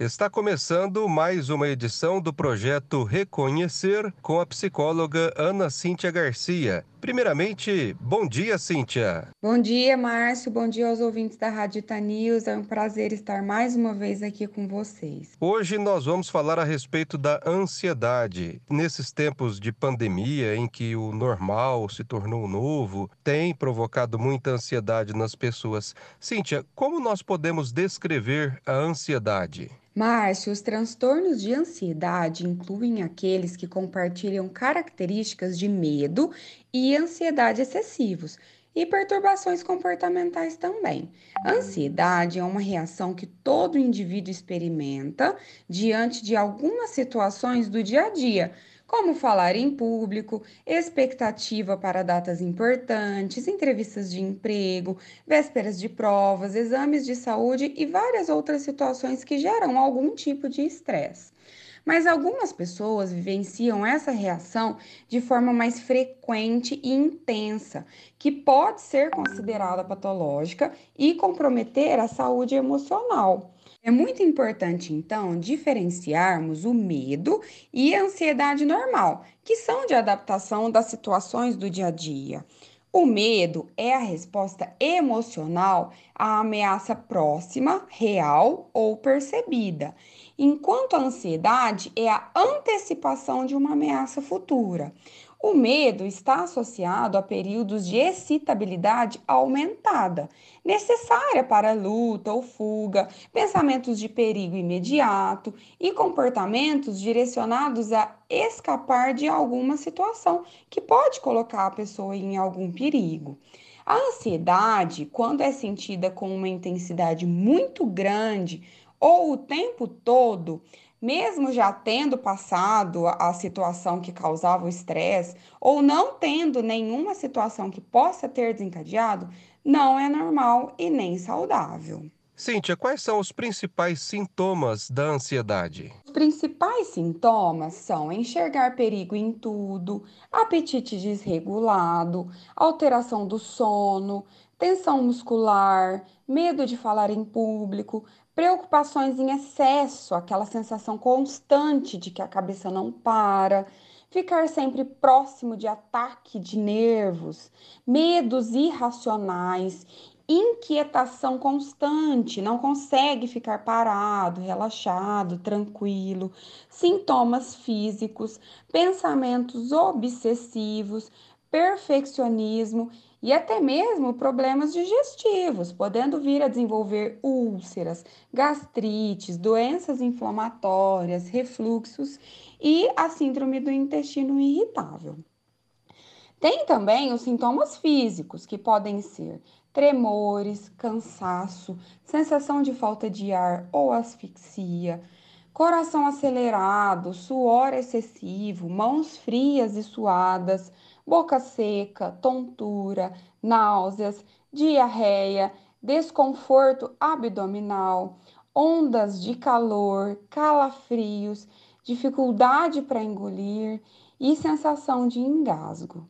Está começando mais uma edição do projeto Reconhecer com a psicóloga Ana Cíntia Garcia. Primeiramente, bom dia, Cíntia. Bom dia, Márcio. Bom dia aos ouvintes da Rádio News. É um prazer estar mais uma vez aqui com vocês. Hoje nós vamos falar a respeito da ansiedade. Nesses tempos de pandemia, em que o normal se tornou novo, tem provocado muita ansiedade nas pessoas. Cíntia, como nós podemos descrever a ansiedade? Márcio, os transtornos de ansiedade incluem aqueles que compartilham características de medo e ansiedade excessivos e perturbações comportamentais também. ansiedade é uma reação que todo indivíduo experimenta diante de algumas situações do dia a dia como falar em público, expectativa para datas importantes, entrevistas de emprego, vésperas de provas, exames de saúde e várias outras situações que geram algum tipo de estresse. Mas algumas pessoas vivenciam essa reação de forma mais frequente e intensa, que pode ser considerada patológica e comprometer a saúde emocional. É muito importante, então, diferenciarmos o medo e a ansiedade normal, que são de adaptação das situações do dia a dia. O medo é a resposta emocional à ameaça próxima, real ou percebida, enquanto a ansiedade é a antecipação de uma ameaça futura. O medo está associado a períodos de excitabilidade aumentada, necessária para luta ou fuga, pensamentos de perigo imediato e comportamentos direcionados a escapar de alguma situação que pode colocar a pessoa em algum perigo. A ansiedade, quando é sentida com uma intensidade muito grande ou o tempo todo, mesmo já tendo passado a situação que causava o estresse, ou não tendo nenhuma situação que possa ter desencadeado, não é normal e nem saudável. Cíntia, quais são os principais sintomas da ansiedade? Os principais sintomas são enxergar perigo em tudo, apetite desregulado, alteração do sono, tensão muscular, medo de falar em público, preocupações em excesso, aquela sensação constante de que a cabeça não para, ficar sempre próximo de ataque de nervos, medos irracionais, inquietação constante, não consegue ficar parado, relaxado, tranquilo, sintomas físicos, pensamentos obsessivos, perfeccionismo e até mesmo problemas digestivos, podendo vir a desenvolver úlceras, gastrites, doenças inflamatórias, refluxos e a síndrome do intestino irritável. Tem também os sintomas físicos, que podem ser tremores, cansaço, sensação de falta de ar ou asfixia, coração acelerado, suor excessivo, mãos frias e suadas, boca seca, tontura, náuseas, diarreia, desconforto abdominal, ondas de calor, calafrios, dificuldade para engolir e sensação de engasgo.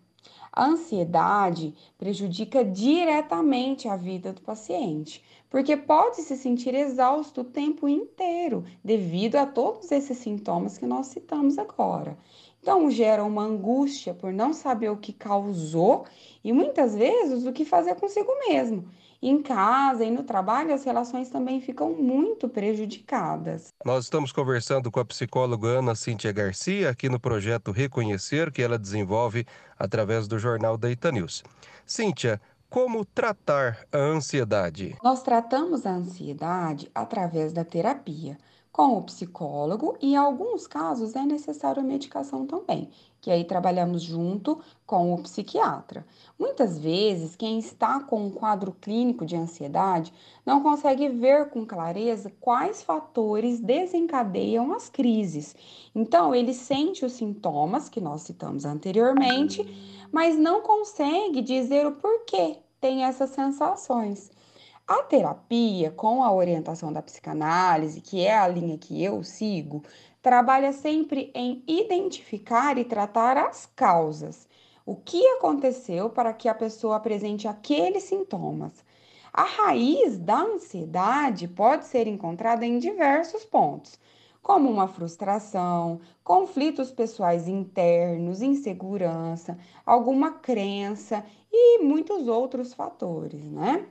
A ansiedade prejudica diretamente a vida do paciente, porque pode se sentir exausto o tempo inteiro devido a todos esses sintomas que nós citamos agora. Então, gera uma angústia por não saber o que causou e muitas vezes o que fazer consigo mesmo. Em casa e no trabalho, as relações também ficam muito prejudicadas. Nós estamos conversando com a psicóloga Ana Cíntia Garcia, aqui no projeto Reconhecer, que ela desenvolve através do jornal da News. Cíntia, como tratar a ansiedade? Nós tratamos a ansiedade através da terapia com o psicólogo e, em alguns casos, é necessário a medicação também, que aí trabalhamos junto com o psiquiatra. Muitas vezes, quem está com um quadro clínico de ansiedade não consegue ver com clareza quais fatores desencadeiam as crises. Então, ele sente os sintomas que nós citamos anteriormente, mas não consegue dizer o porquê tem essas sensações. A terapia, com a orientação da psicanálise, que é a linha que eu sigo, trabalha sempre em identificar e tratar as causas. O que aconteceu para que a pessoa apresente aqueles sintomas? A raiz da ansiedade pode ser encontrada em diversos pontos, como uma frustração, conflitos pessoais internos, insegurança, alguma crença e muitos outros fatores, né?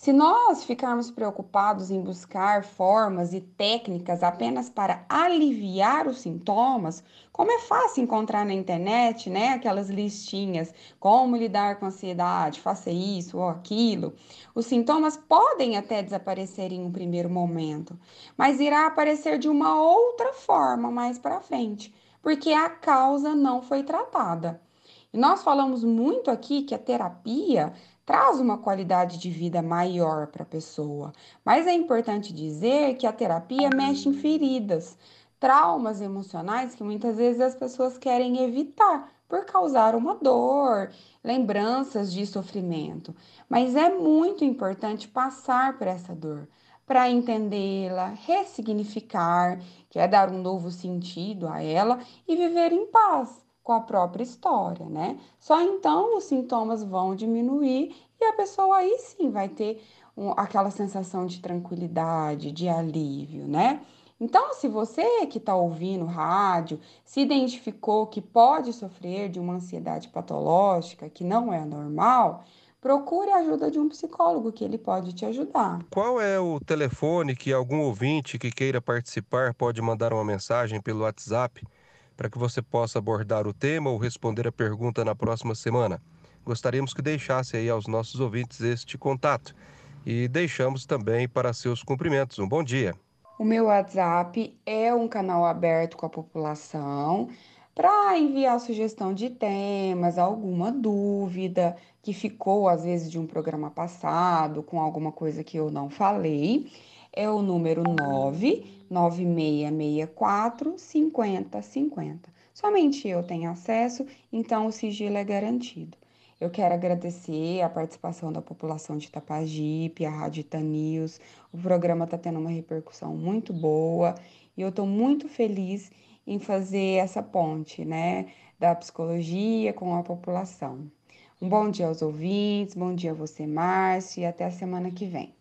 Se nós ficarmos preocupados em buscar formas e técnicas apenas para aliviar os sintomas, como é fácil encontrar na internet, né, aquelas listinhas, como lidar com ansiedade, faça isso ou aquilo, os sintomas podem até desaparecer em um primeiro momento, mas irá aparecer de uma outra forma mais para frente, porque a causa não foi tratada. E nós falamos muito aqui que a terapia traz uma qualidade de vida maior para a pessoa. Mas é importante dizer que a terapia mexe em feridas, traumas emocionais que muitas vezes as pessoas querem evitar por causar uma dor, lembranças de sofrimento. Mas é muito importante passar por essa dor para entendê-la, ressignificar, que é dar um novo sentido a ela e viver em paz com a própria história, né? Só então os sintomas vão diminuir e a pessoa aí sim vai ter um, aquela sensação de tranquilidade, de alívio, né? Então, se você que está ouvindo rádio se identificou que pode sofrer de uma ansiedade patológica, que não é normal, procure a ajuda de um psicólogo, que ele pode te ajudar. Qual é o telefone que algum ouvinte que queira participar pode mandar uma mensagem pelo WhatsApp para que você possa abordar o tema ou responder a pergunta na próxima semana. Gostaríamos que deixasse aí aos nossos ouvintes este contato e deixamos também para seus cumprimentos. Um bom dia. O meu WhatsApp é um canal aberto com a população para enviar sugestão de temas, alguma dúvida que ficou às vezes de um programa passado, com alguma coisa que eu não falei. É o número 9 9664 5050. Somente eu tenho acesso, então o sigilo é garantido. Eu quero agradecer a participação da população de Itapajipe, a Rádio News. O programa está tendo uma repercussão muito boa e eu estou muito feliz em fazer essa ponte, né, da psicologia com a população. Um bom dia aos ouvintes, bom dia a você, Márcio, e até a semana que vem.